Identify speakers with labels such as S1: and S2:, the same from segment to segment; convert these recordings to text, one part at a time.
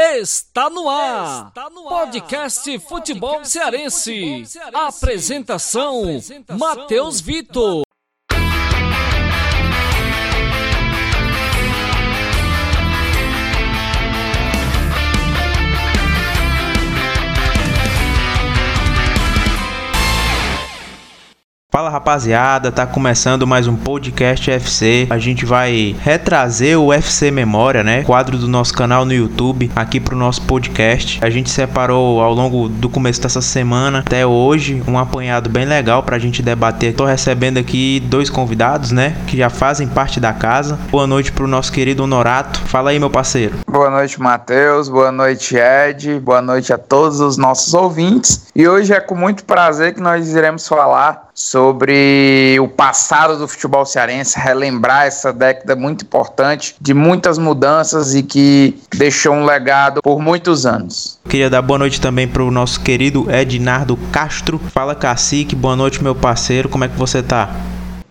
S1: Está no ar. Está no ar. Podcast, Futebol, Cearense. Apresentação: Matheus Vitor.
S2: Fala rapaziada, tá começando mais um podcast FC. A gente vai retrazer o FC Memória, né? Quadro do nosso canal no YouTube aqui pro nosso podcast. A gente separou ao longo do começo dessa semana até hoje um apanhado bem legal pra gente debater. Tô recebendo aqui dois convidados, né? Que já fazem parte da casa. Boa noite pro nosso querido Honorato. Fala aí, meu parceiro.
S3: Boa noite, Matheus. Boa noite, Ed. Boa noite a todos os nossos ouvintes. E hoje é com muito prazer que nós iremos falar sobre o passado do futebol cearense, relembrar essa década muito importante, de muitas mudanças e que deixou um legado por muitos anos.
S2: Queria dar boa noite também para o nosso querido Ednardo Castro. Fala Cacique, boa noite meu parceiro, como é que você tá?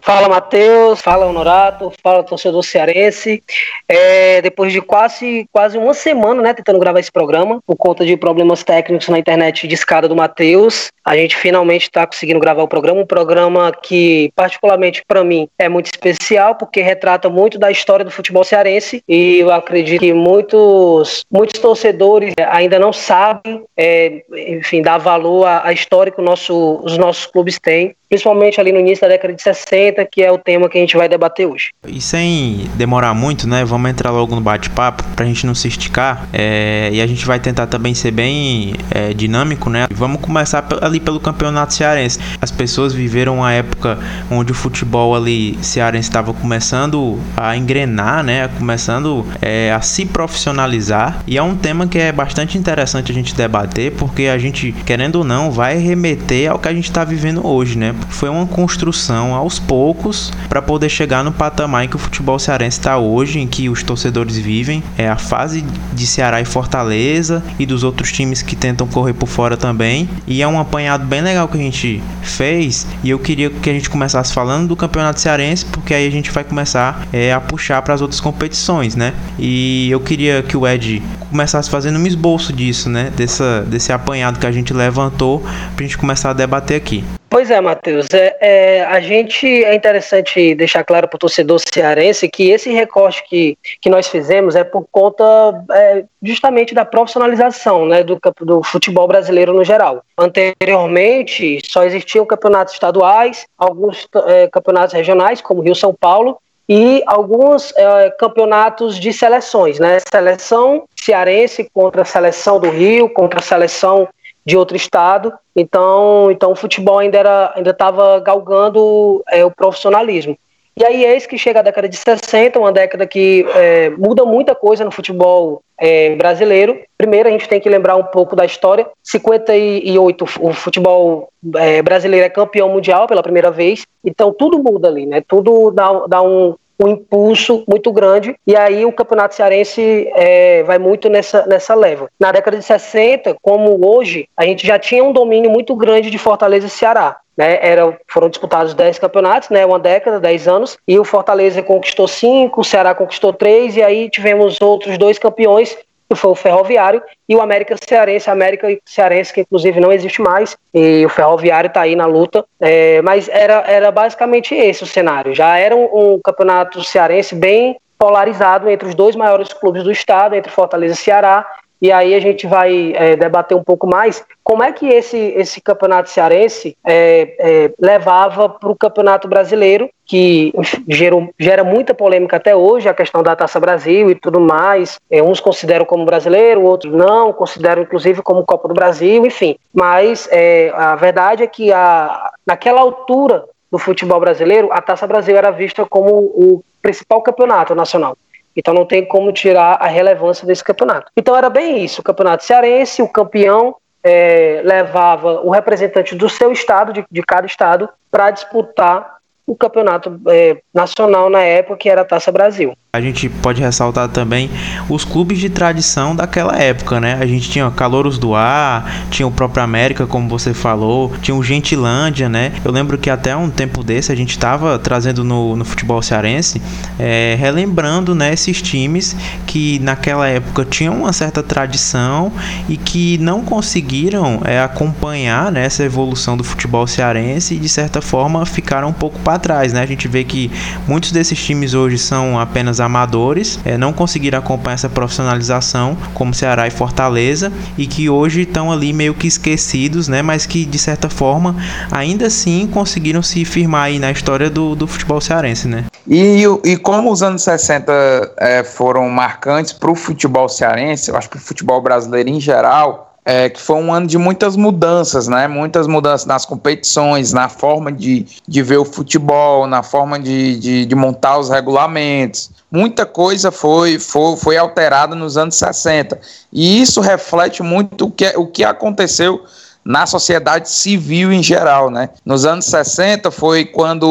S4: Fala Matheus, fala Honorato, fala torcedor cearense. É, depois de quase, quase uma semana né, tentando gravar esse programa, por conta de problemas técnicos na internet de escada do Matheus, a gente finalmente está conseguindo gravar o programa. Um programa que, particularmente para mim, é muito especial, porque retrata muito da história do futebol cearense e eu acredito que muitos, muitos torcedores ainda não sabem, é, enfim, dar valor à, história que nosso, os nossos clubes têm principalmente ali no início da década de 60, que é o tema que a gente vai debater hoje.
S2: E sem demorar muito, né, vamos entrar logo no bate-papo para a gente não se esticar é, e a gente vai tentar também ser bem é, dinâmico, né? Vamos começar ali pelo campeonato cearense. As pessoas viveram uma época onde o futebol ali cearense estava começando a engrenar, né, começando é, a se profissionalizar e é um tema que é bastante interessante a gente debater porque a gente querendo ou não vai remeter ao que a gente está vivendo hoje, né? Foi uma construção aos poucos para poder chegar no patamar em que o futebol cearense está hoje, em que os torcedores vivem. É a fase de Ceará e Fortaleza e dos outros times que tentam correr por fora também. E é um apanhado bem legal que a gente fez. E eu queria que a gente começasse falando do campeonato cearense, porque aí a gente vai começar é, a puxar para as outras competições, né? E eu queria que o Ed começasse fazendo um esboço disso, né? Dessa, desse apanhado que a gente levantou para a gente começar a debater aqui.
S4: Pois é, Matheus. É, é, a gente é interessante deixar claro para o torcedor cearense que esse recorte que, que nós fizemos é por conta é, justamente da profissionalização né, do, do futebol brasileiro no geral. Anteriormente, só existiam campeonatos estaduais, alguns é, campeonatos regionais, como Rio São Paulo, e alguns é, campeonatos de seleções, né? Seleção cearense contra a seleção do Rio, contra a seleção de outro estado. Então, então o futebol ainda era, ainda estava galgando é, o profissionalismo. E aí eis que chega a década de 60, uma década que é, muda muita coisa no futebol é, brasileiro. Primeiro a gente tem que lembrar um pouco da história. 58 o futebol é, brasileiro é campeão mundial pela primeira vez. Então tudo muda ali, né? Tudo dá, dá um, um impulso muito grande, e aí o Campeonato Cearense é, vai muito nessa, nessa leva. Na década de 60, como hoje, a gente já tinha um domínio muito grande de Fortaleza e Ceará. Né, era, foram disputados 10 campeonatos, né, uma década, 10 anos, e o Fortaleza conquistou 5, o Ceará conquistou 3, e aí tivemos outros dois campeões foi o Ferroviário, e o América Cearense, América Cearense, que inclusive não existe mais, e o Ferroviário está aí na luta, é, mas era, era basicamente esse o cenário. Já era um, um, campeonato cearense bem polarizado entre os dois maiores clubes do estado, entre Fortaleza e Ceará, e aí a gente vai é, debater um pouco mais como é que esse, esse campeonato cearense é, é, levava para o campeonato brasileiro, que gerou, gera muita polêmica até hoje, a questão da Taça Brasil e tudo mais. É, uns consideram como brasileiro, outros não, consideram inclusive como Copa do Brasil, enfim. Mas é, a verdade é que a, naquela altura do futebol brasileiro, a Taça Brasil era vista como o principal campeonato nacional. Então não tem como tirar a relevância desse campeonato. Então era bem isso: o campeonato cearense, o campeão é, levava o representante do seu estado, de, de cada estado, para disputar o campeonato é, nacional na época, que era a Taça Brasil.
S2: A gente pode ressaltar também os clubes de tradição daquela época, né? A gente tinha Calouros do Ar, tinha o próprio América, como você falou, tinha o Gentilândia, né? Eu lembro que até um tempo desse a gente estava trazendo no, no futebol cearense, é, relembrando né, esses times que naquela época tinham uma certa tradição e que não conseguiram é, acompanhar né, essa evolução do futebol cearense e de certa forma ficaram um pouco para trás, né? A gente vê que muitos desses times hoje são apenas amadores, é, não conseguiram acompanhar essa profissionalização, como Ceará e Fortaleza, e que hoje estão ali meio que esquecidos, né? Mas que de certa forma ainda assim conseguiram se firmar aí na história do, do futebol cearense, né?
S3: E, e como os anos 60 é, foram marcantes para o futebol cearense, eu acho que o futebol brasileiro em geral, é, que foi um ano de muitas mudanças, né? Muitas mudanças nas competições, na forma de, de ver o futebol, na forma de, de, de montar os regulamentos. Muita coisa foi, foi, foi alterada nos anos 60. E isso reflete muito o que, o que aconteceu na sociedade civil em geral, né? Nos anos 60 foi quando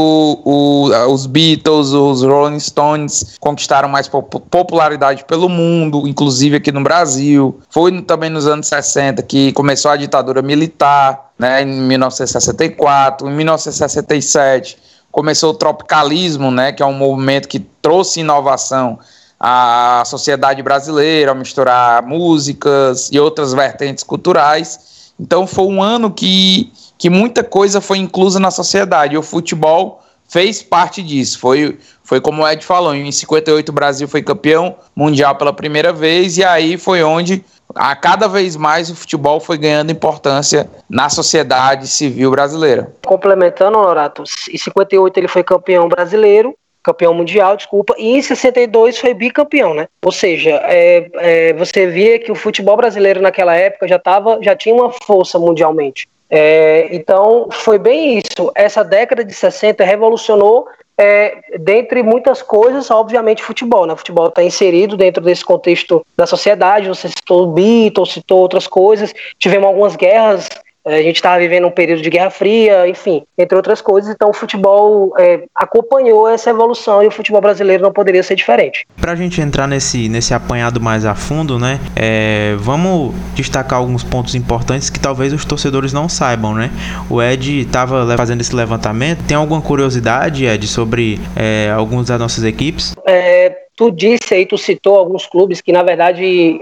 S3: o, os Beatles, os Rolling Stones conquistaram mais popularidade pelo mundo, inclusive aqui no Brasil. Foi também nos anos 60 que começou a ditadura militar, né? Em 1964, em 1967 começou o tropicalismo, né? Que é um movimento que trouxe inovação à sociedade brasileira, ao misturar músicas e outras vertentes culturais. Então foi um ano que, que muita coisa foi inclusa na sociedade. E o futebol fez parte disso. Foi, foi como o Ed falou, em 58 o Brasil foi campeão mundial pela primeira vez, e aí foi onde a cada vez mais o futebol foi ganhando importância na sociedade civil brasileira.
S4: Complementando, Norato, em 58 ele foi campeão brasileiro, campeão mundial, desculpa, e em 62 foi bicampeão, né? Ou seja, é, é, você via que o futebol brasileiro naquela época já tava, já tinha uma força mundialmente. É, então foi bem isso. Essa década de 60 revolucionou é, dentre muitas coisas, obviamente, futebol. Né? O futebol está inserido dentro desse contexto da sociedade. Você citou o Beatles, citou outras coisas. Tivemos algumas guerras a gente estava vivendo um período de Guerra Fria, enfim, entre outras coisas. Então, o futebol é, acompanhou essa evolução e o futebol brasileiro não poderia ser diferente.
S2: Para a gente entrar nesse, nesse apanhado mais a fundo, né? É, vamos destacar alguns pontos importantes que talvez os torcedores não saibam, né? O Ed estava fazendo esse levantamento. Tem alguma curiosidade, Ed, sobre é, alguns das nossas equipes?
S4: É, Tu disse aí, tu citou alguns clubes que na verdade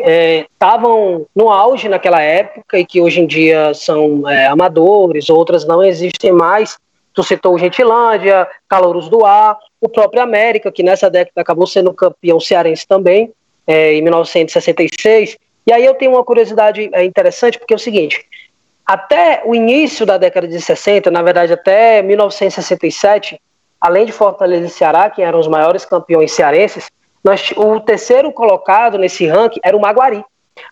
S4: estavam é, no auge naquela época e que hoje em dia são é, amadores, outras não existem mais. Tu citou o Gentilândia, Calouros do Ar, o próprio América, que nessa década acabou sendo campeão cearense também, é, em 1966. E aí eu tenho uma curiosidade é, interessante, porque é o seguinte: até o início da década de 60, na verdade até 1967, além de Fortaleza e Ceará, que eram os maiores campeões cearenses, nós, o terceiro colocado nesse ranking era o Maguari.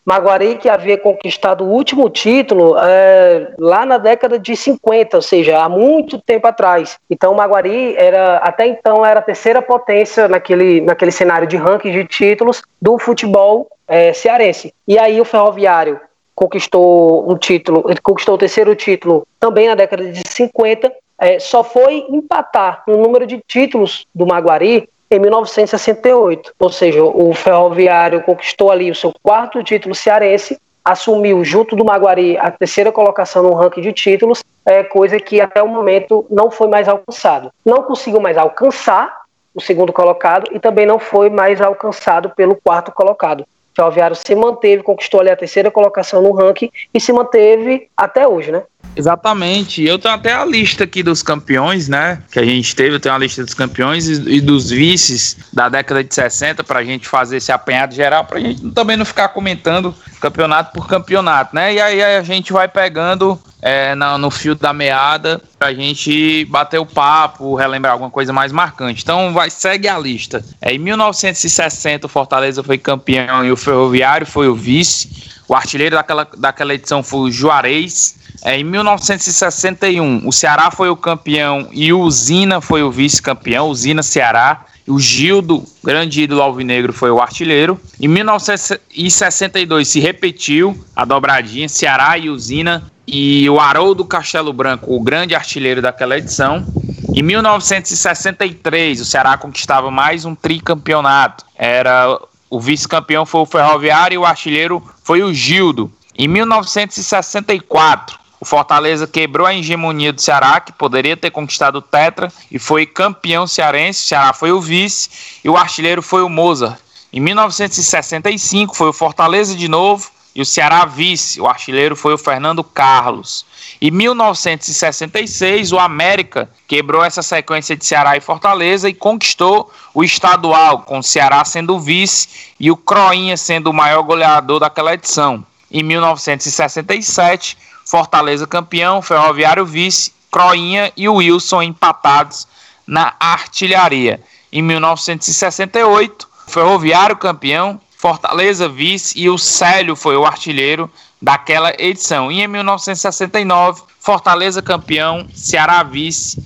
S4: Maguari que havia conquistado o último título é, lá na década de 50, ou seja, há muito tempo atrás. Então o Maguari era até então era a terceira potência naquele, naquele cenário de ranking de títulos do futebol é, cearense. E aí o Ferroviário conquistou um título, conquistou o terceiro título também na década de 50. É, só foi empatar no número de títulos do Maguari em 1968. Ou seja, o Ferroviário conquistou ali o seu quarto título cearense, assumiu junto do Maguari a terceira colocação no ranking de títulos, é coisa que até o momento não foi mais alcançado. Não conseguiu mais alcançar o segundo colocado e também não foi mais alcançado pelo quarto colocado. O Ferroviário se manteve, conquistou ali a terceira colocação no ranking e se manteve até hoje, né?
S3: Exatamente. Eu tenho até a lista aqui dos campeões, né? Que a gente teve. Eu tenho a lista dos campeões e, dos vices da década de 60 para a gente fazer esse apanhado geral, para a gente também não ficar comentando campeonato por campeonato, né? E aí a gente vai pegando é, no, no fio da meada a gente bater o papo, relembrar alguma coisa mais marcante. Então vai segue a lista. É, em 1960 o Fortaleza foi campeão e o Ferroviário foi o vice. O artilheiro daquela, daquela edição foi o Juarez. É, em 1961, o Ceará foi o campeão e o Usina foi o vice-campeão, Usina Ceará. O Gildo, grande ídolo alvinegro, foi o artilheiro. Em 1962 se repetiu a dobradinha, Ceará e Usina. E o Haroldo Castelo Branco, o grande artilheiro daquela edição. Em 1963, o Ceará conquistava mais um tricampeonato. Era o vice-campeão foi o Ferroviário e o artilheiro foi o Gildo. Em 1964, o Fortaleza quebrou a hegemonia do Ceará, que poderia ter conquistado o Tetra, e foi campeão cearense. O Ceará foi o vice e o artilheiro foi o Mozart. Em 1965 foi o Fortaleza de novo e o Ceará vice. O artilheiro foi o Fernando Carlos. Em 1966, o América quebrou essa sequência de Ceará e Fortaleza e conquistou o estadual, com o Ceará sendo vice e o Croinha sendo o maior goleador daquela edição. Em 1967, Fortaleza campeão, Ferroviário vice, Croinha e Wilson empatados na artilharia. Em 1968, Ferroviário campeão, Fortaleza vice e o Célio foi o artilheiro daquela edição. E em 1969, Fortaleza campeão, Ceará vice,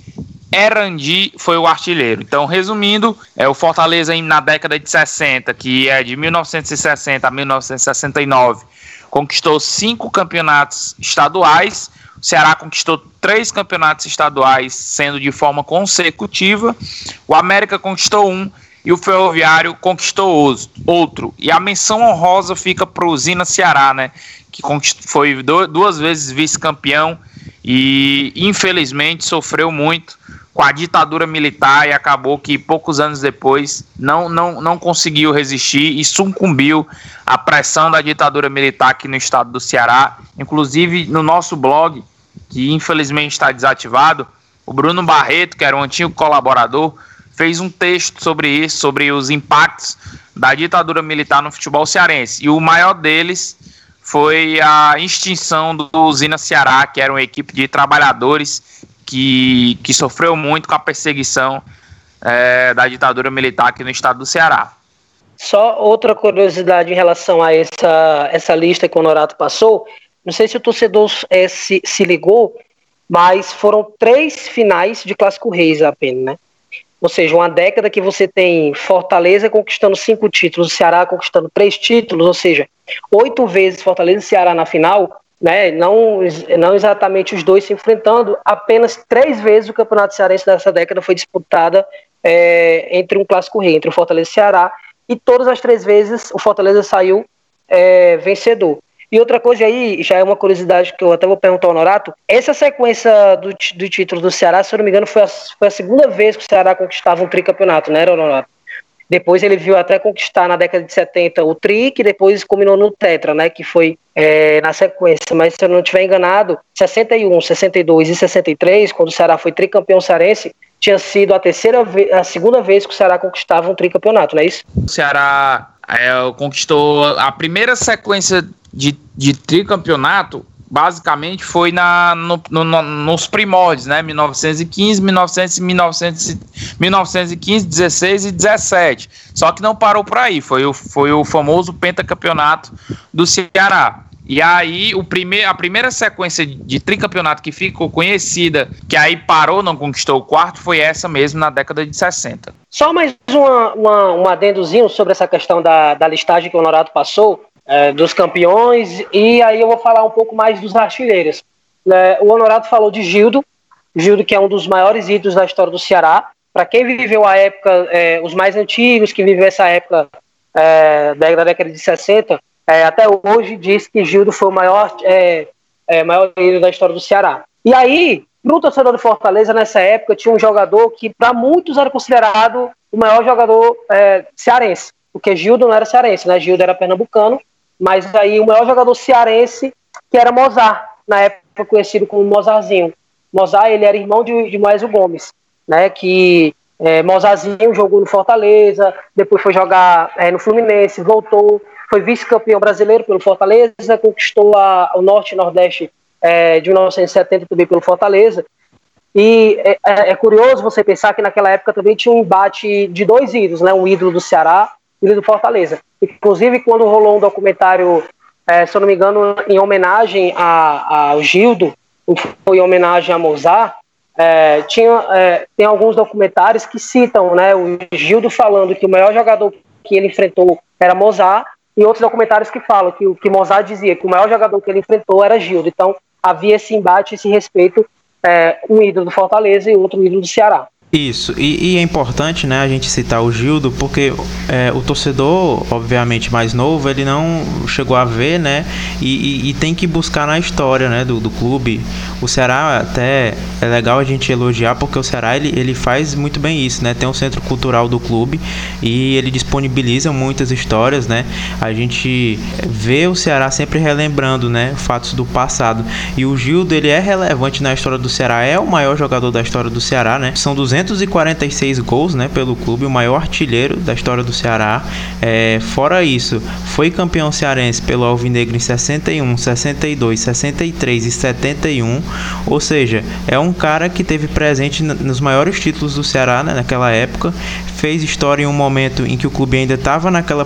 S3: Erandi foi o artilheiro. Então, resumindo, é o Fortaleza na década de 60, que é de 1960 a 1969, conquistou cinco campeonatos estaduais. O Ceará conquistou três campeonatos estaduais, sendo de forma consecutiva. O América conquistou um e o Ferroviário conquistou outro. E a menção honrosa fica para o Zina Ceará, né? Que foi duas vezes vice-campeão e infelizmente sofreu muito com a ditadura militar e acabou que poucos anos depois não, não, não conseguiu resistir e sucumbiu à pressão da ditadura militar aqui no estado do Ceará. Inclusive no nosso blog, que infelizmente está desativado, o Bruno Barreto, que era um antigo colaborador, fez um texto sobre isso, sobre os impactos da ditadura militar no futebol cearense. E o maior deles foi a extinção do Usina Ceará, que era uma equipe de trabalhadores que, que sofreu muito com a perseguição é, da ditadura militar aqui no estado do Ceará.
S4: Só outra curiosidade em relação a essa, essa lista que o Honorato passou, não sei se o torcedor é, se, se ligou, mas foram três finais de Clássico Reis apenas, né? Ou seja, uma década que você tem Fortaleza conquistando cinco títulos, Ceará conquistando três títulos, ou seja, oito vezes Fortaleza e Ceará na final, né? Não, não exatamente os dois se enfrentando, apenas três vezes o Campeonato Cearense dessa década foi disputada é, entre um clássico rei, entre o Fortaleza e o Ceará, e todas as três vezes o Fortaleza saiu é, vencedor. E outra coisa aí, já é uma curiosidade que eu até vou perguntar ao Norato, essa sequência do, do título do Ceará, se eu não me engano, foi a, foi a segunda vez que o Ceará conquistava um tricampeonato, né, Norato? Depois ele viu até conquistar na década de 70 o Tri, que depois combinou no Tetra, né? Que foi é, na sequência. Mas se eu não estiver enganado, 61, 62 e 63, quando o Ceará foi tricampeão cearense, tinha sido a terceira a segunda vez que o Ceará conquistava um tricampeonato, não é isso?
S3: O Ceará é, conquistou a primeira sequência de, de tricampeonato basicamente foi na, no, no, nos primórdios, né? 1915, 1900, 1900, 1915, 16 e 17. Só que não parou por aí, foi o, foi o famoso pentacampeonato do Ceará. E aí, o prime a primeira sequência de tricampeonato que ficou conhecida, que aí parou, não conquistou o quarto, foi essa mesmo na década de 60.
S4: Só mais uma, uma, um adendozinho sobre essa questão da, da listagem que o Honorato passou é, dos campeões, e aí eu vou falar um pouco mais dos artilheiros. É, o Honorado falou de Gildo, Gildo que é um dos maiores ídolos da história do Ceará. Para quem viveu a época, é, os mais antigos, que viveu essa época é, da década de 60, é, até hoje diz que Gildo foi o maior, é, maior ídolo da história do Ceará. E aí, no torcedor de Fortaleza, nessa época, tinha um jogador que para muitos era considerado o maior jogador cearense, porque Gildo não era cearense, né? Gildo era pernambucano, mas aí o maior jogador cearense, que era Mozart, na época conhecido como Mozarzinho. Mozart, ele era irmão de, de Moésio Gomes, né, que é, Mozarzinho jogou no Fortaleza, depois foi jogar é, no Fluminense, voltou, foi vice-campeão brasileiro pelo Fortaleza, conquistou a, o Norte e Nordeste é, de 1970 também pelo Fortaleza. E é, é, é, curioso você pensar que naquela época também tinha um embate de dois ídolos, né, um ídolo do Ceará e do Fortaleza. Inclusive, quando rolou um documentário, é, se eu não me engano, em homenagem ao Gildo, foi em homenagem a Mozart, é, tinha, é, tem alguns documentários que citam né, o Gildo falando que o maior jogador que ele enfrentou era Mozart, e outros documentários que falam que o que Mozart dizia que o maior jogador que ele enfrentou era Gildo. Então havia esse embate, esse respeito é, um ídolo do Fortaleza e outro ídolo do Ceará.
S2: Isso, e, e, é importante né, a gente citar o Gildo, porque é, o torcedor, obviamente mais novo, ele não chegou a ver, né? E, e, e, tem que buscar na história né, do, do clube. O Ceará até é legal a gente elogiar, porque o Ceará ele, ele faz muito bem isso, né? Tem um centro cultural do clube e ele disponibiliza muitas histórias, né? A gente vê o Ceará sempre relembrando, né? Fatos do passado. E o Gildo, ele é relevante na história do Ceará, é o maior jogador da história do Ceará, né? São 200 246 gols né, pelo clube, o maior artilheiro da história do Ceará. É, fora isso, foi campeão cearense pelo Alvinegro em 61, 62, 63 e 71. Ou seja, é um cara que teve presente nos maiores títulos do Ceará né, naquela época. Fez história em um momento em que o clube ainda estava naquela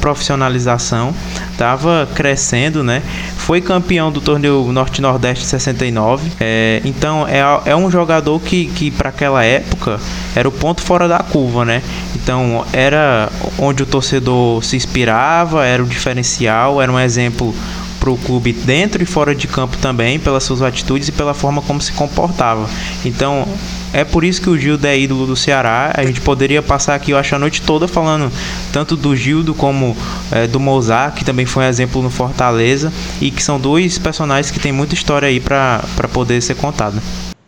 S2: profissionalização, estava crescendo, né? Foi campeão do torneio Norte-Nordeste 69. É, então é, é um jogador que, que para aquela época era o ponto fora da curva, né? Então era onde o torcedor se inspirava, era o diferencial, era um exemplo para o clube dentro e fora de campo também, pelas suas atitudes e pela forma como se comportava. Então, é por isso que o Gildo é ídolo do Ceará. A gente poderia passar aqui, eu acho, a noite toda falando tanto do Gildo como é, do Mozart, que também foi um exemplo no Fortaleza, e que são dois personagens que tem muita história aí para poder ser contada.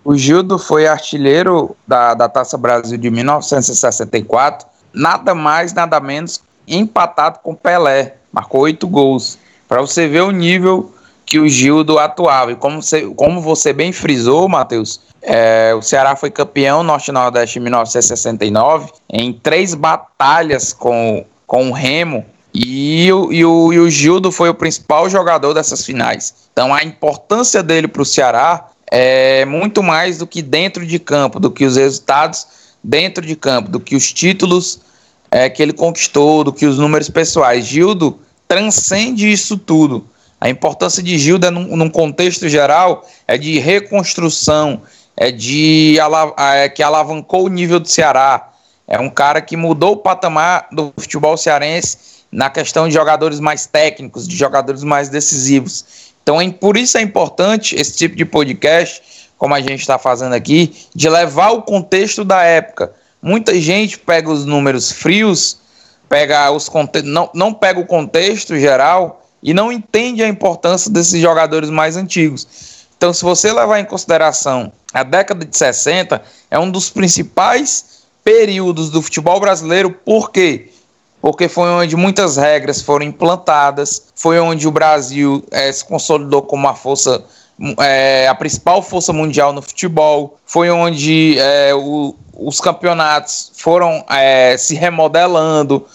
S3: O Gildo foi artilheiro da, da Taça Brasil de 1964, nada mais, nada menos, empatado com Pelé. Marcou oito gols. Para você ver o nível que o Gildo atuava. E como você, como você bem frisou, Matheus, é, o Ceará foi campeão Norte-Nordeste em 1969 em três batalhas com, com o Remo. E, e, o, e o Gildo foi o principal jogador dessas finais. Então a importância dele para o Ceará é muito mais do que dentro de campo, do que os resultados dentro de campo, do que os títulos é, que ele conquistou, do que os números pessoais. Gildo transcende isso tudo. A importância de Gildo, é num, num contexto geral, é de reconstrução, é de é, que alavancou o nível do Ceará. É um cara que mudou o patamar do futebol cearense na questão de jogadores mais técnicos, de jogadores mais decisivos. Então, é, por isso é importante esse tipo de podcast, como a gente está fazendo aqui, de levar o contexto da época. Muita gente pega os números frios, pega os não, não pega o contexto geral e não entende a importância desses jogadores mais antigos. Então, se você levar em consideração a década de 60, é um dos principais períodos do futebol brasileiro, por quê? Porque foi onde muitas regras foram implantadas, foi onde o Brasil é, se consolidou como a força, é, a principal força mundial no futebol, foi onde é, o, os campeonatos foram se remodelando,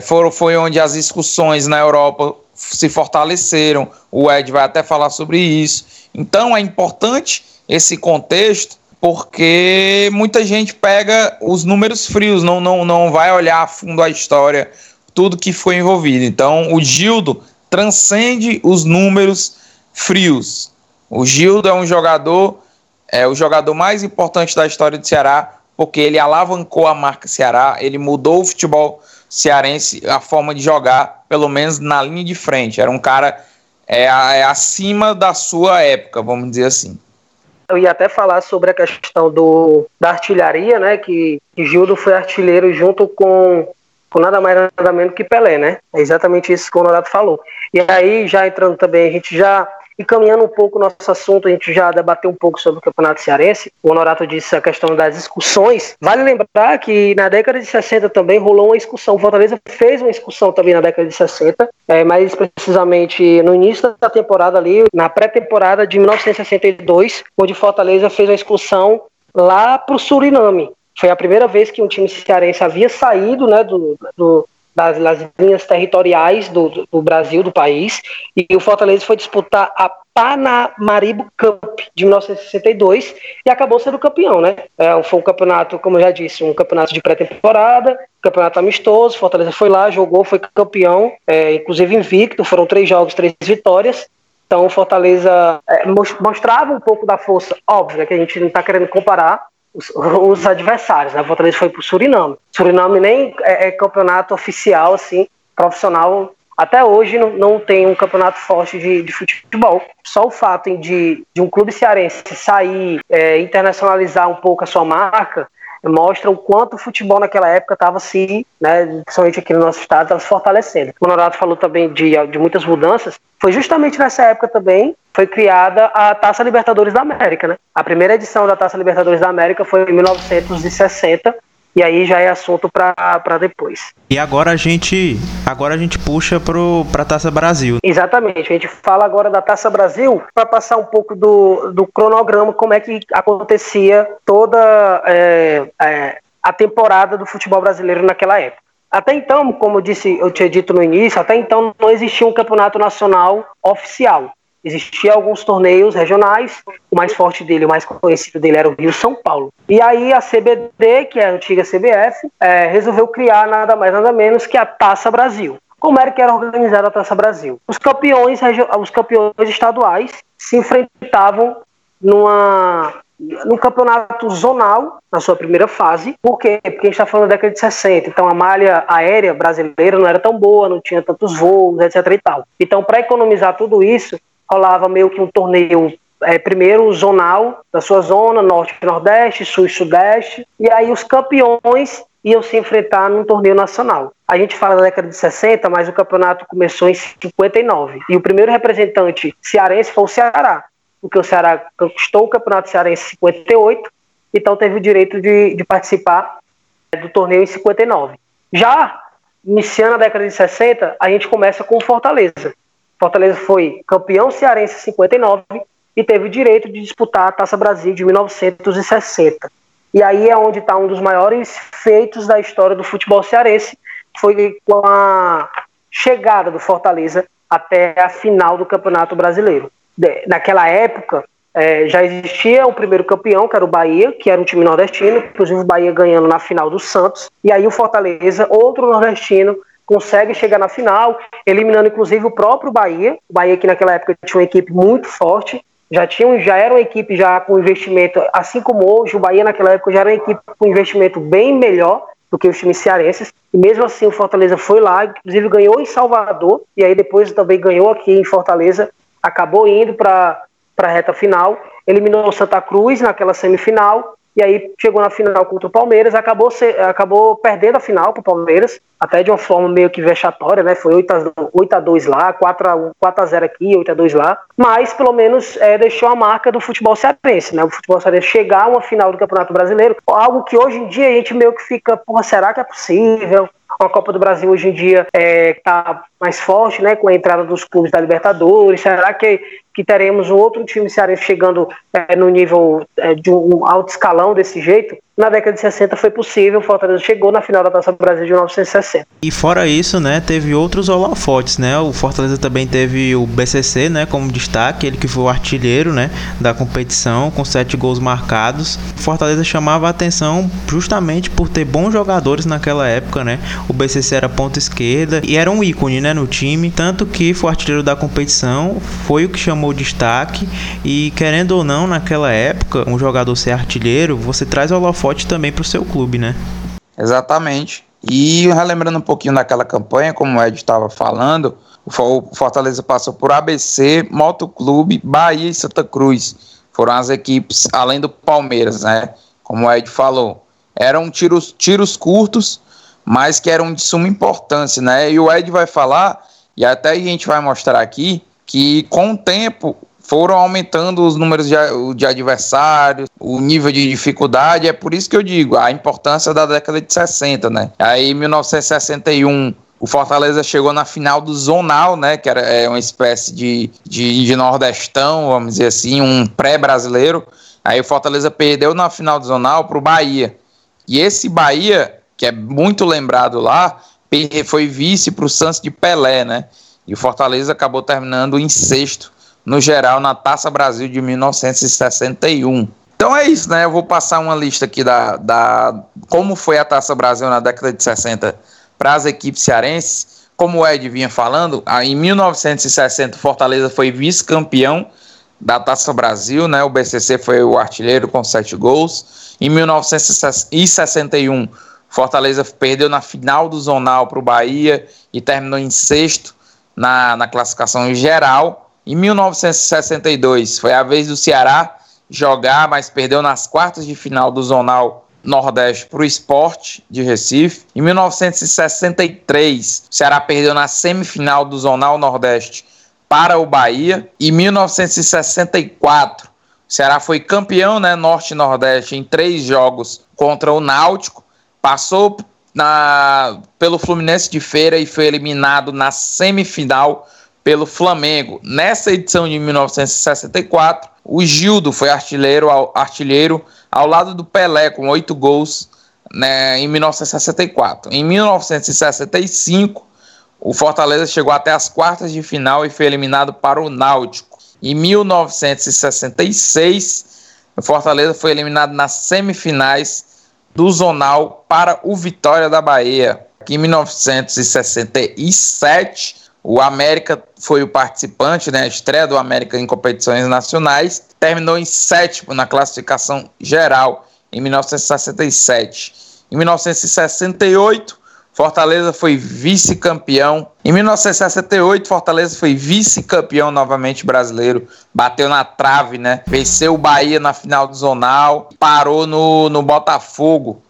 S3: foram, foi onde as discussões na Europa se fortaleceram. O Ed vai até falar sobre isso. Então é importante esse contexto porque muita gente pega os números frios, não, não, não vai olhar a fundo a história, tudo que foi envolvido. Então, o Gildo transcende os números frios. O Gildo é um jogador, é o jogador mais importante da história do Ceará, porque ele alavancou a marca Ceará, ele mudou o futebol cearense, a forma de jogar, pelo menos na linha de frente. Era um cara é, é acima da sua época, vamos dizer assim.
S4: Eu ia até falar sobre a questão do, da artilharia, né? Que, que Gildo foi artilheiro junto com, com nada mais nada menos que Pelé, né? É exatamente isso que o Honorato falou. E aí, já entrando também, a gente já e caminhando um pouco nosso assunto, a gente já debateu um pouco sobre o Campeonato Cearense. O Honorato disse a questão das excursões. Vale lembrar que na década de 60 também rolou uma excursão. O Fortaleza fez uma excursão também na década de 60, é, mais precisamente no início da temporada ali, na pré-temporada de 1962, onde Fortaleza fez uma excursão lá para o Suriname. Foi a primeira vez que um time cearense havia saído né, do, do das, das linhas territoriais do, do, Brasil, do país, e o Fortaleza foi disputar a Panamaribo Cup de 1962 e acabou sendo campeão, né? É, foi um campeonato, como eu já disse, um campeonato de pré-temporada, campeonato amistoso, Fortaleza foi lá, jogou, foi campeão, é, inclusive invicto, foram três jogos, três vitórias, então o Fortaleza é, mostrava um pouco da força, óbvio, né, que a gente não está querendo comparar, os, os adversários. Né? O Fortaleza foi para o Suriname. Suriname nem é, é, campeonato oficial, assim, profissional até hoje não, não tem um campeonato forte de, de, futebol. Só o fato de, de um clube cearense sair, é, internacionalizar um pouco a sua marca, mostra o quanto o futebol naquela época estava se, né, principalmente aqui no nosso estado, estava se fortalecendo. O Honorato falou também de, de muitas mudanças. Foi justamente nessa época também foi criada a Taça Libertadores da América, né? A primeira edição da Taça Libertadores da América foi em 1960 e aí já é assunto para depois.
S2: E agora a gente agora a gente puxa para a Taça Brasil.
S4: Exatamente, a gente fala agora da Taça Brasil para passar um pouco do, do cronograma, como é que acontecia toda é, é, a temporada do futebol brasileiro naquela época. Até então, como eu disse, eu tinha dito no início, até então não existia um campeonato nacional oficial. Existiam alguns torneios regionais, o mais forte dele, o mais conhecido dele era o Rio São Paulo. E aí a CBD, que é a antiga CBF, é, resolveu criar nada mais nada menos que a Taça Brasil. Como era que era organizada a Taça Brasil? Os campeões, os campeões estaduais se enfrentavam numa num campeonato zonal, na sua primeira fase. Por quê? Porque a gente está falando da década de 60, então a malha aérea brasileira não era tão boa, não tinha tantos voos, etc e tal. Então, para economizar tudo isso, rolava meio que um torneio é, primeiro zonal da sua zona, norte nordeste, sul e sudeste, e aí os campeões iam se enfrentar num torneio nacional. A gente fala da década de 60, mas o campeonato começou em 59. E o primeiro representante cearense foi o Ceará, porque o Ceará conquistou o campeonato cearense em 58, então teve o direito de, de participar do torneio em 59. Já iniciando a década de 60, a gente começa com Fortaleza. Fortaleza foi campeão cearense em 59 e teve o direito de disputar a Taça Brasil de 1960. E aí é onde está um dos maiores feitos da história do futebol cearense, foi com a chegada do Fortaleza até a final do Campeonato Brasileiro. Naquela época, é, já existia o primeiro campeão, que era o Bahia, que era um time nordestino, inclusive o Bahia ganhando na final do Santos, e aí o Fortaleza, outro nordestino, consegue chegar na final, eliminando inclusive o próprio Bahia. O Bahia que naquela época tinha uma equipe muito forte, já tinha, já era uma equipe já com investimento, assim como hoje, o Bahia naquela época já era uma equipe com investimento bem melhor do que os times cearenses. E mesmo assim o Fortaleza foi lá, inclusive ganhou em Salvador e aí depois também ganhou aqui em Fortaleza, acabou indo para para a reta final, eliminou o Santa Cruz naquela semifinal e aí chegou na final contra o Palmeiras, acabou, acabou perdendo a final para o Palmeiras, até de uma forma meio que vexatória, né? Foi 8 a, 8 a 2 lá, 4 a, 1, 4 a 0 aqui, 8 a 2 lá, mas pelo menos é, deixou a marca do futebol cearense, né? O futebol cearense chegar a uma final do Campeonato Brasileiro, algo que hoje em dia a gente meio que fica, porra, será que é possível? A Copa do Brasil hoje em dia está é, tá mais forte, né, com a entrada dos clubes da Libertadores. Será que, que teremos um outro time cearense chegando é, no nível é, de um alto escalão desse jeito? na década de 60 foi possível, o Fortaleza chegou na final da Taça Brasil de 1960.
S2: E fora isso, né, teve outros holofotes, né? O Fortaleza também teve o BCC, né, como destaque, ele que foi o artilheiro, né, da competição com sete gols marcados. O Fortaleza chamava a atenção justamente por ter bons jogadores naquela época, né? O BCC era ponta esquerda e era um ícone, né, no time, tanto que foi artilheiro da competição, foi o que chamou destaque e querendo ou não, naquela época, um jogador ser artilheiro, você traz holofote holofote também para o seu clube, né?
S3: Exatamente. E relembrando um pouquinho daquela campanha, como o Ed estava falando, o Fortaleza passou por ABC, Motoclube, Bahia e Santa Cruz. Foram as equipes, além do Palmeiras, né? Como o Ed falou. Eram tiros, tiros curtos, mas que eram de suma importância, né? E o Ed vai falar, e até a gente vai mostrar aqui, que com o tempo foram aumentando os números de, de adversários, o nível de dificuldade. É por isso que eu digo a importância da década de 60, né? Aí, em 1961, o Fortaleza chegou na final do Zonal, né? Que era é uma espécie de, de, de Nordestão, vamos dizer assim, um pré-brasileiro. Aí o Fortaleza perdeu na final do Zonal para o Bahia. E esse Bahia, que é muito lembrado lá, foi vice para o Santos de Pelé, né? E o Fortaleza acabou terminando em sexto no geral na Taça Brasil de 1961. Então é isso, né? Eu vou passar uma lista aqui da, da como foi a Taça Brasil na década de 60 para as equipes cearenses. Como o Ed vinha falando, em 1960 Fortaleza foi vice-campeão da Taça Brasil, né? O BCC foi o artilheiro com sete gols. Em 1961 Fortaleza perdeu na final do Zonal para o Bahia e terminou em sexto na, na classificação geral. Em 1962 foi a vez do Ceará jogar, mas perdeu nas quartas de final do Zonal Nordeste para o esporte de Recife. Em 1963, o Ceará perdeu na semifinal do Zonal Nordeste para o Bahia. Em 1964, o Ceará foi campeão né, Norte e Nordeste em três jogos contra o Náutico. Passou na, pelo Fluminense de Feira e foi eliminado na semifinal pelo Flamengo. Nessa edição de 1964, o Gildo foi artilheiro, artilheiro ao lado do Pelé, com oito gols né, em 1964. Em 1965, o Fortaleza chegou até as quartas de final e foi eliminado para o Náutico. Em 1966, o Fortaleza foi eliminado nas semifinais do Zonal para o Vitória da Bahia. Em 1967, o América foi o participante, né, a estreia do América em competições nacionais, terminou em sétimo na classificação geral em 1967. Em 1968, Fortaleza foi vice-campeão. Em 1968, Fortaleza foi vice-campeão novamente brasileiro. Bateu na trave, né? Venceu o Bahia na final do Zonal. Parou no, no Botafogo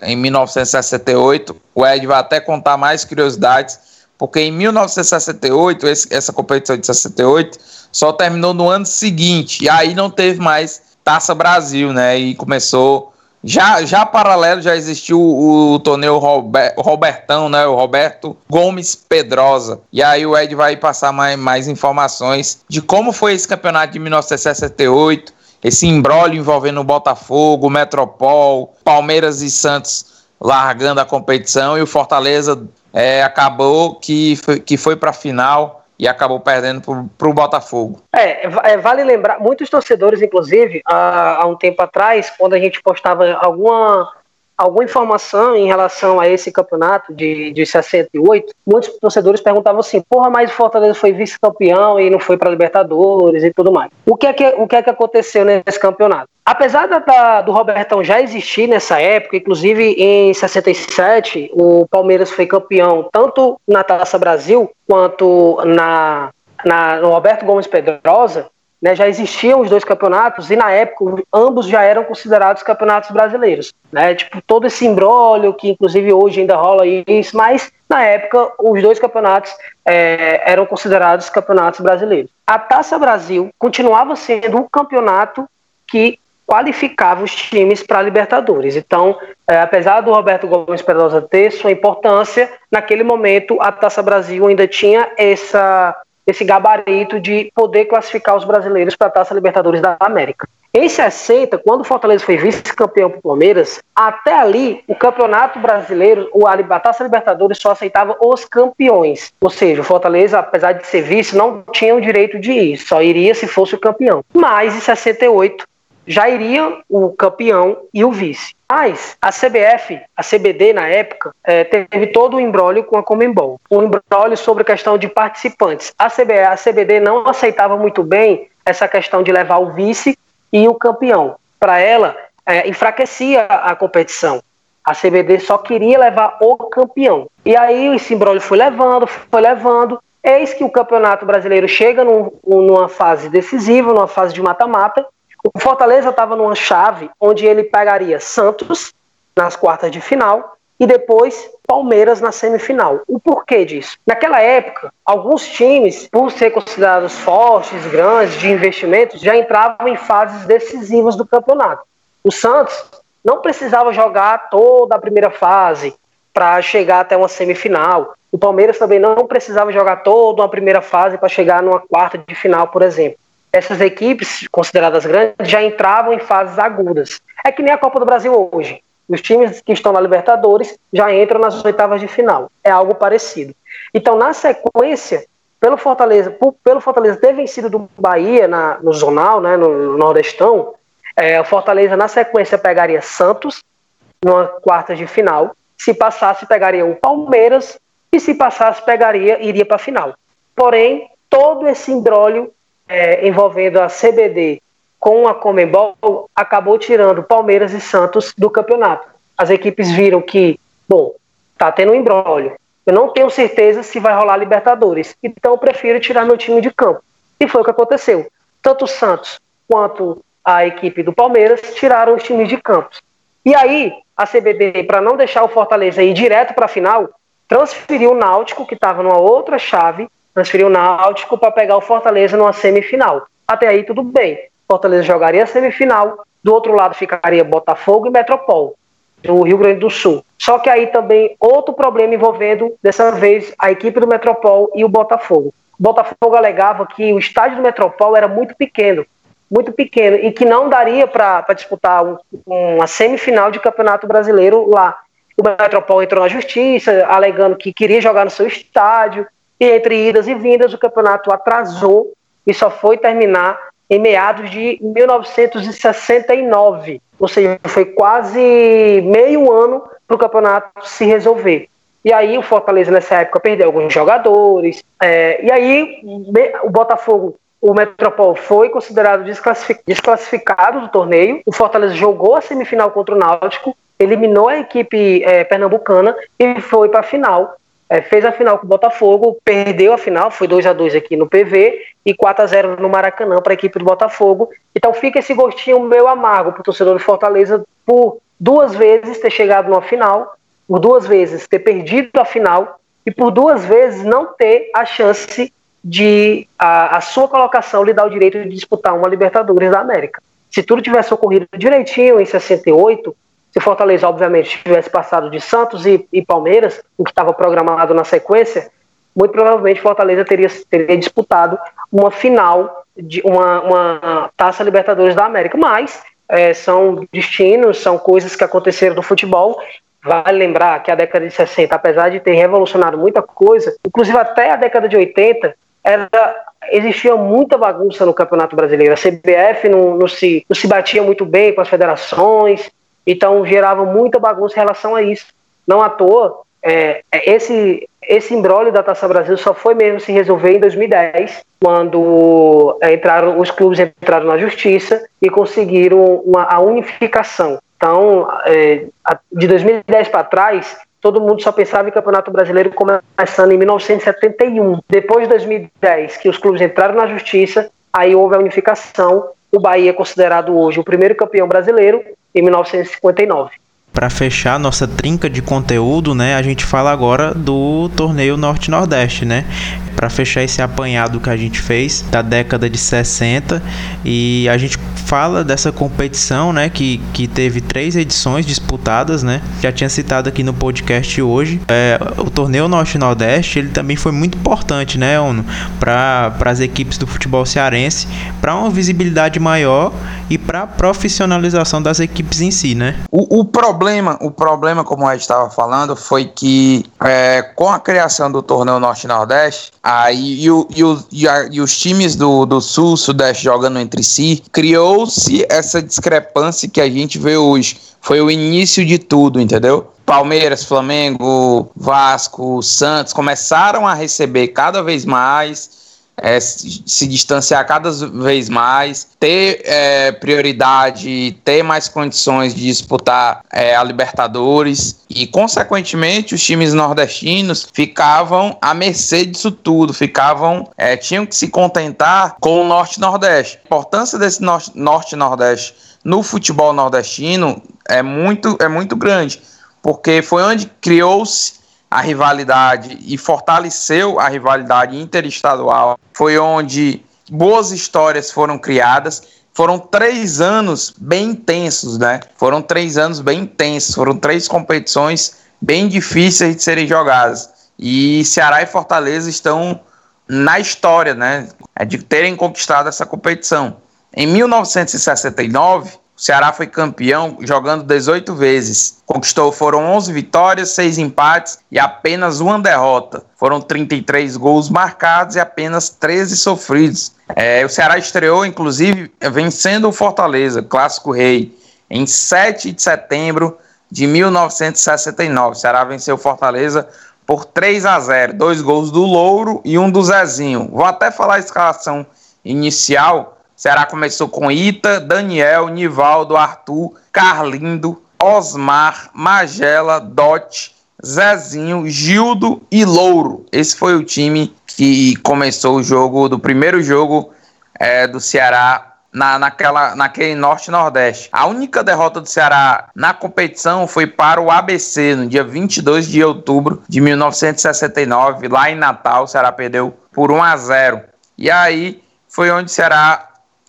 S3: em 1968. O Ed vai até contar mais curiosidades porque em 1968, esse, essa competição de 68 só terminou no ano seguinte, e aí não teve mais Taça Brasil, né? E começou. Já, já paralelo já existiu o, o torneio Robert, Robertão, né? O Roberto Gomes Pedrosa. E aí o Ed vai passar mais, mais informações de como foi esse campeonato de 1968, esse embrólio envolvendo o Botafogo, Metropol, Palmeiras e Santos largando a competição e o Fortaleza é, acabou que foi, que foi para a final e acabou perdendo para o Botafogo.
S4: É, é, vale lembrar, muitos torcedores, inclusive, há, há um tempo atrás, quando a gente postava alguma alguma informação em relação a esse campeonato de, de 68, muitos torcedores perguntavam assim: porra, mas o Fortaleza foi vice-campeão e não foi para Libertadores e tudo mais. O que, é que, o que é que aconteceu nesse campeonato? Apesar da, da, do Robertão já existir nessa época, inclusive em 67, o Palmeiras foi campeão tanto na Taça Brasil quanto na, na, no Roberto Gomes Pedrosa, né, já existiam os dois campeonatos e na época ambos já eram considerados campeonatos brasileiros, né? Tipo todo esse embrólio que inclusive hoje ainda rola isso, mas na época os dois campeonatos é, eram considerados campeonatos brasileiros. A Taça Brasil continuava sendo o campeonato que qualificava os times para a Libertadores. Então, é, apesar do Roberto Gomes Pedrosa ter sua importância, naquele momento a Taça Brasil ainda tinha essa esse gabarito de poder classificar os brasileiros para a Taça Libertadores da América. Em 60, quando o Fortaleza foi vice-campeão para o Palmeiras, até ali o Campeonato Brasileiro, o a Taça Libertadores só aceitava os campeões. Ou seja, o Fortaleza, apesar de ser vice, não tinha o direito de ir, só iria se fosse o campeão. Mas em 68 já iria o campeão e o vice. Mas a CBF, a CBD na época, é, teve todo o embrólio com a Comembol. Um embrólio sobre a questão de participantes. A, CBF, a CBD não aceitava muito bem essa questão de levar o vice e o campeão. Para ela, é, enfraquecia a competição. A CBD só queria levar o campeão. E aí esse embrólio foi levando, foi levando. Eis que o Campeonato Brasileiro chega num, numa fase decisiva, numa fase de mata-mata, o Fortaleza estava numa chave onde ele pegaria Santos nas quartas de final e depois Palmeiras na semifinal. O porquê disso? Naquela época, alguns times, por ser considerados fortes, grandes, de investimentos, já entravam em fases decisivas do campeonato. O Santos não precisava jogar toda a primeira fase para chegar até uma semifinal. O Palmeiras também não precisava jogar toda uma primeira fase para chegar numa quarta de final, por exemplo essas equipes consideradas grandes já entravam em fases agudas. É que nem a Copa do Brasil hoje. Os times que estão na Libertadores já entram nas oitavas de final. É algo parecido. Então, na sequência, pelo Fortaleza, por, pelo Fortaleza ter vencido do Bahia na, no Zonal, né, no Nordestão, é, o Fortaleza na sequência pegaria Santos numa quarta de final. Se passasse, pegaria o Palmeiras e se passasse, pegaria iria para a final. Porém, todo esse embrólio é, envolvendo a CBD com a Comembol acabou tirando Palmeiras e Santos do campeonato. As equipes viram que, bom, tá tendo um embrólio. Eu não tenho certeza se vai rolar Libertadores. Então eu prefiro tirar meu time de campo. E foi o que aconteceu. Tanto o Santos quanto a equipe do Palmeiras tiraram os times de campo. E aí, a CBD, para não deixar o Fortaleza ir direto para a final, transferiu o Náutico, que estava numa outra chave, transferiu o Náutico para pegar o Fortaleza numa semifinal. Até aí tudo bem. Fortaleza jogaria a semifinal, do outro lado ficaria Botafogo e Metropol, do Rio Grande do Sul. Só que aí também outro problema envolvendo, dessa vez, a equipe do Metropol e o Botafogo. O Botafogo alegava que o estádio do Metropol era muito pequeno, muito pequeno, e que não daria para disputar um, uma semifinal de campeonato brasileiro lá. O Metropol entrou na justiça, alegando que queria jogar no seu estádio, e entre idas e vindas o campeonato atrasou e só foi terminar em meados de 1969. Ou seja, foi quase meio ano para o campeonato se resolver. E aí o Fortaleza nessa época perdeu alguns jogadores. É, e aí o Botafogo, o Metropol foi considerado desclassificado do torneio. O Fortaleza jogou a semifinal contra o Náutico, eliminou a equipe é, pernambucana e foi para a final. É, fez a final com o Botafogo, perdeu a final, foi 2 a 2 aqui no PV e 4 a 0 no Maracanã para a equipe do Botafogo. Então fica esse gostinho meio amargo para o torcedor de Fortaleza por duas vezes ter chegado numa final, por duas vezes ter perdido a final e por duas vezes não ter a chance de a, a sua colocação lhe dar o direito de disputar uma Libertadores da América. Se tudo tivesse ocorrido direitinho em 68, se Fortaleza, obviamente, tivesse passado de Santos e, e Palmeiras, o que estava programado na sequência, muito provavelmente Fortaleza teria, teria disputado uma final de uma, uma Taça Libertadores da América. Mas é, são destinos, são coisas que aconteceram no futebol. Vale lembrar que a década de 60, apesar de ter revolucionado muita coisa, inclusive até a década de 80, era, existia muita bagunça no Campeonato Brasileiro. A CBF não, não, se, não se batia muito bem com as federações, então gerava muita bagunça em relação a isso. Não à toa, é, é esse, esse embrólio da Taça Brasil só foi mesmo se resolver em 2010, quando é, entraram os clubes entraram na justiça e conseguiram uma, a unificação. Então, é, de 2010 para trás, todo mundo só pensava em Campeonato Brasileiro começando em 1971. Depois de 2010, que os clubes entraram na justiça, aí houve a unificação. O Bahia é considerado hoje o primeiro campeão brasileiro em 1959.
S2: Para fechar nossa trinca de conteúdo, né, a gente fala agora do torneio Norte-Nordeste, né? Para fechar esse apanhado que a gente fez da década de 60 e a gente fala dessa competição, né, que, que teve três edições disputadas, né? Já tinha citado aqui no podcast hoje. É, o torneio Norte-Nordeste, ele também foi muito importante, né, para as equipes do futebol cearense, para uma visibilidade maior e para profissionalização das equipes em si, né?
S3: O, o problema, o problema, como a gente estava falando, foi que é, com a criação do torneio Norte-Nordeste, aí e, o, e, o, e, a, e, os times do, do Sul, Sudeste jogando entre si, criou-se essa discrepância que a gente vê hoje. Foi o início de tudo, entendeu? Palmeiras, Flamengo, Vasco, Santos começaram a receber cada vez mais é, se distanciar cada vez mais, ter é, prioridade, ter mais condições de disputar é, a Libertadores e, consequentemente, os times nordestinos ficavam à mercê disso tudo, ficavam, é, tinham que se contentar com o Norte-Nordeste. A importância desse Norte-Nordeste no futebol nordestino é muito, é muito grande, porque foi onde criou-se a rivalidade e fortaleceu a rivalidade interestadual. Foi onde boas histórias foram criadas. Foram três anos bem intensos, né? Foram três anos bem intensos. Foram três competições bem difíceis de serem jogadas. E Ceará e Fortaleza estão na história, né? É de terem conquistado essa competição. Em 1969, o Ceará foi campeão jogando 18 vezes. Conquistou foram 11 vitórias, 6 empates e apenas uma derrota. Foram 33 gols marcados e apenas 13 sofridos. É, o Ceará estreou, inclusive, vencendo o Fortaleza, clássico rei, em 7 de setembro de 1969. O Ceará venceu o Fortaleza por 3 a 0, dois gols do Louro e um do Zezinho. Vou até falar a escalação inicial Ceará começou com Ita, Daniel, Nivaldo, Arthur, Carlindo, Osmar, Magela, Dote, Zezinho, Gildo e Louro. Esse foi o time que começou o jogo do primeiro jogo é, do Ceará na, naquela, naquele norte-nordeste. A única derrota do Ceará na competição foi para o ABC no dia 22 de outubro de 1969, lá em Natal. O Ceará perdeu por 1 a 0. E aí foi onde o Ceará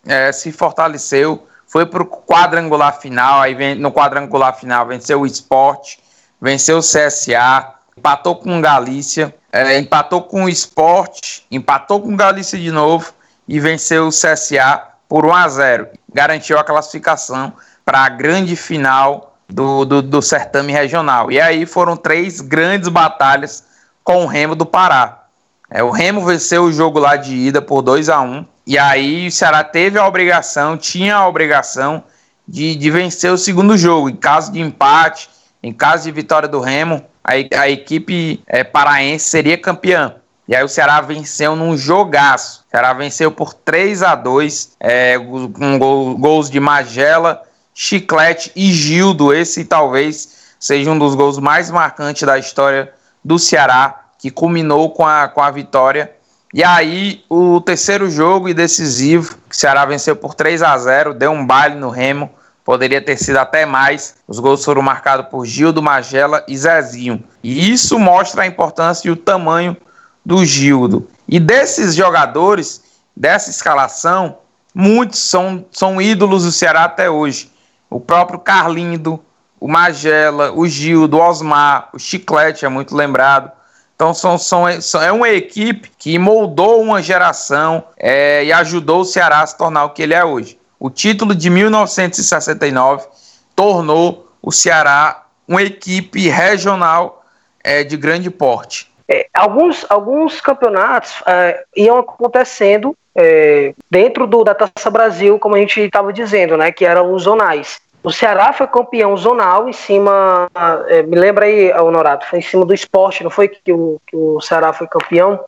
S3: é, se fortaleceu, foi para o quadrangular final. Aí vem, no quadrangular final venceu o Esporte, venceu o CSA, empatou com o Galícia, é, empatou com o Esporte, empatou com o Galícia de novo e venceu o CSA por 1 a 0. Garantiu a classificação para a grande final do, do, do certame regional. E aí foram três grandes batalhas com o Remo do Pará. É, o Remo venceu o jogo lá de ida por 2 a 1 E aí o Ceará teve a obrigação, tinha a obrigação de, de vencer o segundo jogo. Em caso de empate, em caso de vitória do Remo, a, a equipe é, paraense seria campeã. E aí o Ceará venceu num jogaço. O Ceará venceu por 3 a 2 é, com gol, gols de Magela, Chiclete e Gildo. Esse talvez seja um dos gols mais marcantes da história do Ceará, que culminou com a, com a vitória. E aí, o terceiro jogo e decisivo, o Ceará venceu por 3 a 0 deu um baile no Remo, poderia ter sido até mais. Os gols foram marcados por Gildo, Magela e Zezinho. E isso mostra a importância e o tamanho do Gildo. E desses jogadores, dessa escalação, muitos são, são ídolos do Ceará até hoje. O próprio Carlindo, o Magela, o Gildo, o Osmar, o Chiclete é muito lembrado. Então são, são, são, é uma equipe que moldou uma geração é, e ajudou o Ceará a se tornar o que ele é hoje. O título de 1969 tornou o Ceará uma equipe regional é, de grande porte.
S4: É, alguns, alguns campeonatos é, iam acontecendo é, dentro do, da Taça Brasil, como a gente estava dizendo, né, que eram os zonais. O Ceará foi campeão zonal em cima, é, me lembra aí, Honorato, foi em cima do esporte, não foi que o, que o Ceará foi campeão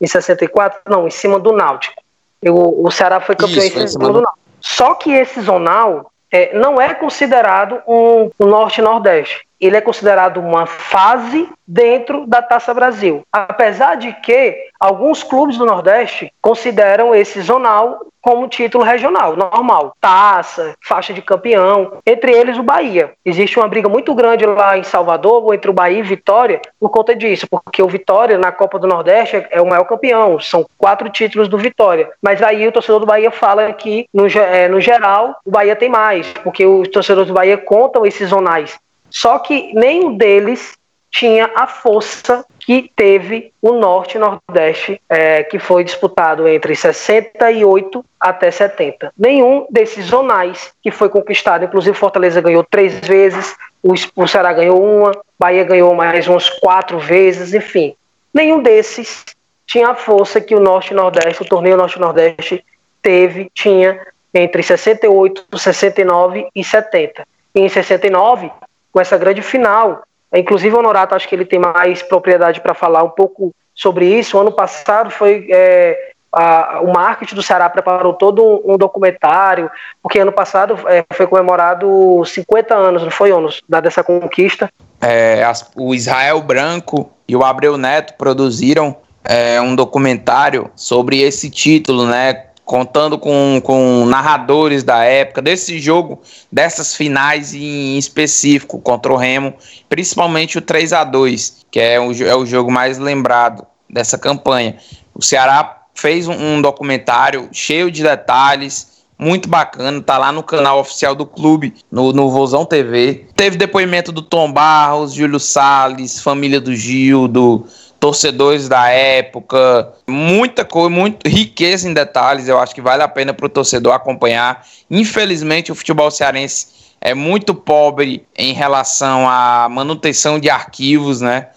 S4: em 64? Não, em cima do Náutico. O, o Ceará foi campeão Isso, em cima do Náutico. Só que esse zonal é, não é considerado um, um norte-nordeste ele é considerado uma fase dentro da Taça Brasil. Apesar de que alguns clubes do Nordeste consideram esse zonal como título regional, normal. Taça, faixa de campeão, entre eles o Bahia. Existe uma briga muito grande lá em Salvador entre o Bahia e Vitória por conta disso, porque o Vitória na Copa do Nordeste é o maior campeão, são quatro títulos do Vitória. Mas aí o torcedor do Bahia fala que, no, é, no geral, o Bahia tem mais, porque os torcedores do Bahia contam esses zonais. Só que nenhum deles tinha a força que teve o Norte e Nordeste, é, que foi disputado entre 68 até 70. Nenhum desses zonais que foi conquistado, inclusive Fortaleza ganhou três vezes, o, Ceará ganhou uma, Bahia ganhou mais umas quatro vezes, enfim. Nenhum desses tinha a força que o Norte e Nordeste, o torneio Norte e Nordeste teve, tinha entre 68, 69 e 70. E em 69, com essa grande final. É, inclusive, o Honorato, acho que ele tem mais propriedade para falar um pouco sobre isso. O ano passado foi. É, a, o marketing do Ceará preparou todo um, um documentário, porque ano passado é, foi comemorado 50 anos, não foi, anos da dessa conquista?
S3: É, as, o Israel Branco e o Abreu Neto produziram é, um documentário sobre esse título, né? Contando com, com narradores da época, desse jogo, dessas finais em específico contra o Remo, principalmente o 3 a 2 que é o, é o jogo mais lembrado dessa campanha. O Ceará fez um, um documentário cheio de detalhes, muito bacana, tá lá no canal oficial do clube, no, no Vozão TV. Teve depoimento do Tom Barros, Júlio Salles, família do Gil, do torcedores da época, muita coisa, muito riqueza em detalhes. Eu acho que vale a pena para o torcedor acompanhar. Infelizmente, o futebol cearense é muito pobre em relação à manutenção de arquivos, né?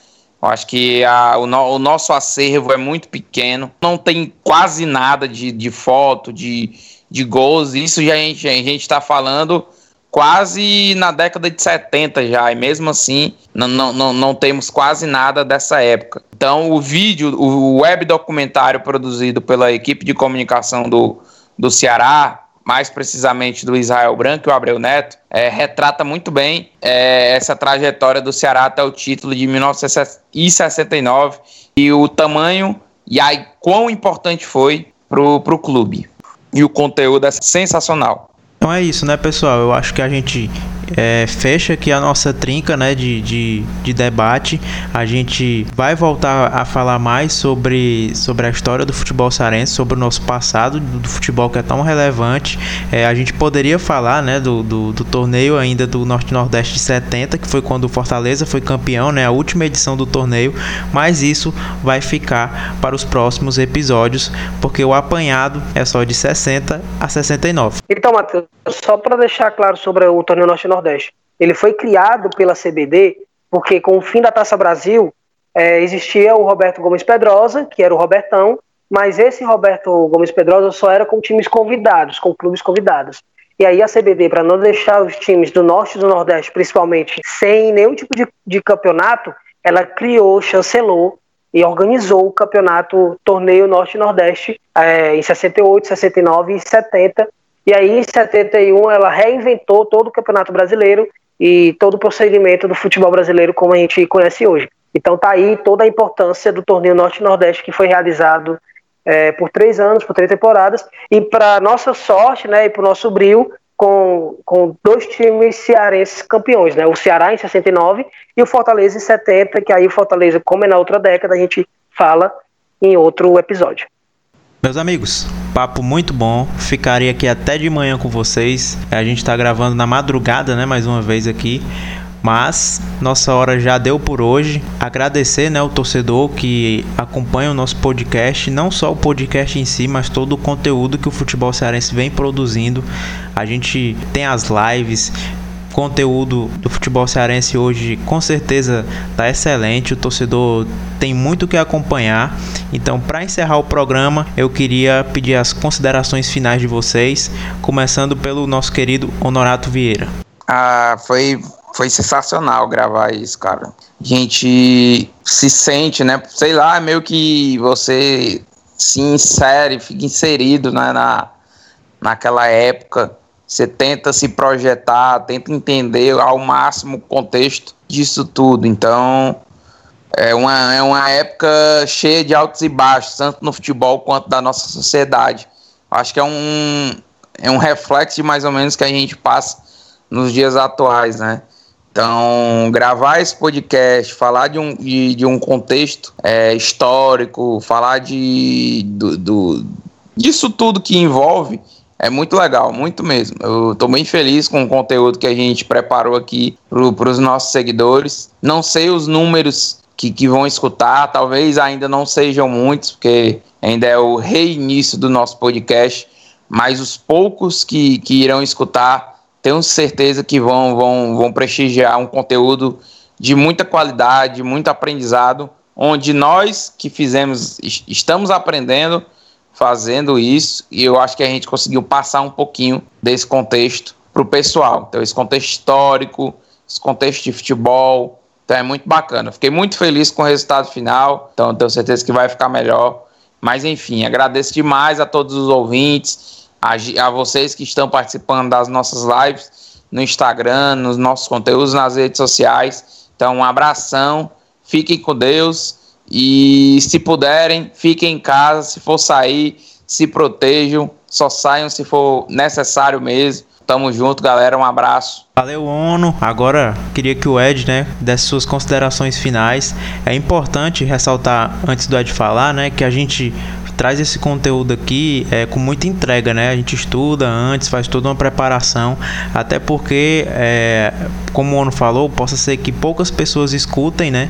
S3: Eu acho que a, o, no, o, nosso acervo é muito pequeno, não tem quase nada de, de foto, de, de gols. Isso já a gente está falando quase na década de 70 já, e mesmo assim não, não, não, temos quase nada dessa época. Então o vídeo, o web documentário produzido pela equipe de comunicação do, do Ceará, mais precisamente do Israel Branco e o Abreu Neto, é, retrata muito bem é, essa trajetória do Ceará até o título de 1969 e o tamanho e aí quão importante foi pro, pro clube. E o conteúdo é sensacional.
S2: Então é isso, né, pessoal? Eu acho que a gente é, fecha aqui a nossa trinca né, de, de, de, debate. A gente vai voltar a falar mais sobre, sobre a história do futebol cearense, sobre o nosso passado do, do futebol que é tão relevante. É, a gente poderia falar né, do, do, do torneio ainda do Norte-Nordeste de 70, que foi quando o Fortaleza foi campeão, né, a última edição do torneio, mas isso vai ficar para os próximos episódios, porque o apanhado é só de 60 a 69.
S4: Então, Matheus, só para deixar claro sobre o torneio Norte-Nordeste Nordeste. Ele foi criado pela CBD porque, com o fim da Taça Brasil, é, existia o Roberto Gomes Pedrosa, que era o Robertão, mas esse Roberto Gomes Pedrosa só era com times convidados, com clubes convidados. E aí a CBD, para não deixar os times do Norte e do Nordeste, principalmente, sem nenhum tipo de, de campeonato, ela criou, chancelou e organizou o campeonato Torneio Norte e Nordeste é, em 68, 69 e 70, e aí, em 71, ela reinventou todo o Campeonato Brasileiro e todo o procedimento do futebol brasileiro como a gente conhece hoje. Então tá aí toda a importância do torneio Norte-Nordeste que foi realizado é, por três anos, por três temporadas, e para nossa sorte, né, e para o nosso brilho, com, com dois times cearenses campeões, né, o Ceará em 69 e o Fortaleza em 70, que aí o Fortaleza, como é na outra década, a gente fala em outro episódio.
S2: Meus amigos, papo muito bom. Ficarei aqui até de manhã com vocês. A gente está gravando na madrugada, né? Mais uma vez aqui. Mas nossa hora já deu por hoje. Agradecer, né, o torcedor que acompanha o nosso podcast, não só o podcast em si, mas todo o conteúdo que o futebol cearense vem produzindo. A gente tem as lives, conteúdo do futebol cearense hoje com certeza está excelente. O torcedor tem muito que acompanhar. Então, para encerrar o programa, eu queria pedir as considerações finais de vocês, começando pelo nosso querido Honorato Vieira.
S3: Ah, foi foi sensacional gravar isso, cara. A gente se sente, né? Sei lá, meio que você se insere, fica inserido né, na, naquela época você tenta se projetar, tenta entender ao máximo o contexto disso tudo. Então, é uma, é uma época cheia de altos e baixos, tanto no futebol quanto da nossa sociedade. Acho que é um, é um reflexo de mais ou menos que a gente passa nos dias atuais, né? Então, gravar esse podcast, falar de um, de, de um contexto é, histórico, falar de, do, do, disso tudo que envolve é muito legal, muito mesmo. Eu estou bem feliz com o conteúdo que a gente preparou aqui para os nossos seguidores. Não sei os números que, que vão escutar, talvez ainda não sejam muitos, porque ainda é o reinício do nosso podcast, mas os poucos que, que irão escutar, tenho certeza que vão, vão, vão prestigiar um conteúdo de muita qualidade, muito aprendizado, onde nós que fizemos, estamos aprendendo fazendo isso e eu acho que a gente conseguiu passar um pouquinho desse contexto para o pessoal. Então, esse contexto histórico, esse contexto de futebol. Então, é muito bacana. Fiquei muito feliz com o resultado final. Então, tenho certeza que vai ficar melhor. Mas, enfim, agradeço demais a todos os ouvintes, a, a vocês que estão participando das nossas lives no Instagram, nos nossos conteúdos nas redes sociais. Então, um abração. Fiquem com Deus e se puderem, fiquem em casa. Se for sair, se protejam. Só saiam se for necessário mesmo. Tamo junto, galera. Um abraço.
S2: Valeu, ONU. Agora queria que o Ed, né, desse suas considerações finais. É importante ressaltar, antes do Ed falar, né, que a gente traz esse conteúdo aqui é, com muita entrega, né? A gente estuda antes, faz toda uma preparação, até porque, é, como o ONU falou, possa ser que poucas pessoas escutem, né?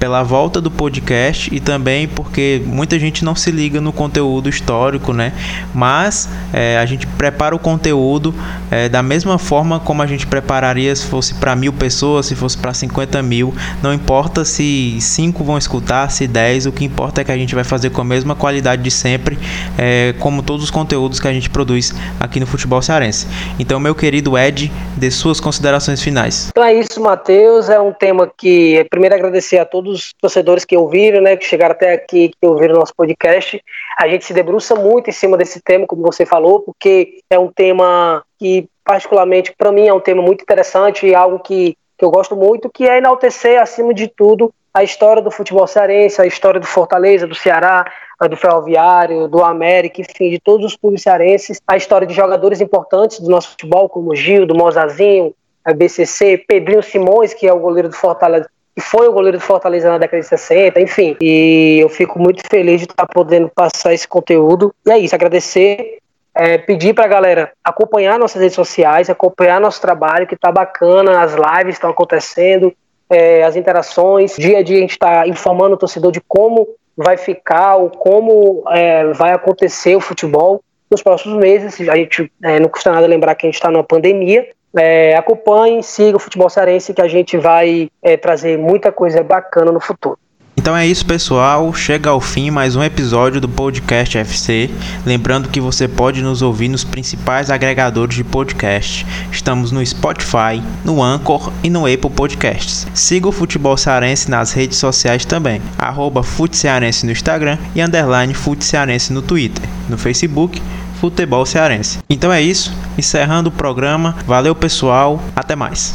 S2: Pela volta do podcast e também porque muita gente não se liga no conteúdo histórico, né? Mas é, a gente prepara o conteúdo é, da mesma forma como a gente prepararia se fosse para mil pessoas, se fosse para 50 mil. Não importa se cinco vão escutar, se 10, o que importa é que a gente vai fazer com a mesma qualidade de sempre, é, como todos os conteúdos que a gente produz aqui no Futebol Cearense. Então, meu querido Ed, dê suas considerações finais.
S4: Então é isso, Matheus. É um tema que, primeiro, agradecer a todos todos os torcedores que ouviram, né, que chegaram até aqui, que ouviram nosso podcast. A gente se debruça muito em cima desse tema, como você falou, porque é um tema que, particularmente, para mim, é um tema muito interessante e algo que, que eu gosto muito, que é enaltecer, acima de tudo, a história do futebol cearense, a história do Fortaleza, do Ceará, do Ferroviário, do América, enfim, de todos os clubes cearenses, a história de jogadores importantes do nosso futebol, como Gil, do Mozazinho, a BCC, Pedrinho Simões, que é o goleiro do Fortaleza, foi o goleiro do Fortaleza na década de 60, enfim. E eu fico muito feliz de estar podendo passar esse conteúdo. E é isso, agradecer, é, pedir para a galera acompanhar nossas redes sociais, acompanhar nosso trabalho, que está bacana, as lives estão acontecendo, é, as interações. Dia a dia a gente está informando o torcedor de como vai ficar, ou como é, vai acontecer o futebol nos próximos meses. A gente é, não custa nada lembrar que a gente está numa pandemia, é, acompanhe, siga o futebol cearense que a gente vai é, trazer muita coisa bacana no futuro.
S2: Então é isso, pessoal. Chega ao fim mais um episódio do Podcast FC. Lembrando que você pode nos ouvir nos principais agregadores de podcast. Estamos no Spotify, no Anchor e no Apple Podcasts. Siga o Futebol Cearense nas redes sociais também. Arroba no Instagram e underline Cearense no Twitter. No Facebook, futebol cearense. Então é isso, encerrando o programa. Valeu, pessoal. Até mais.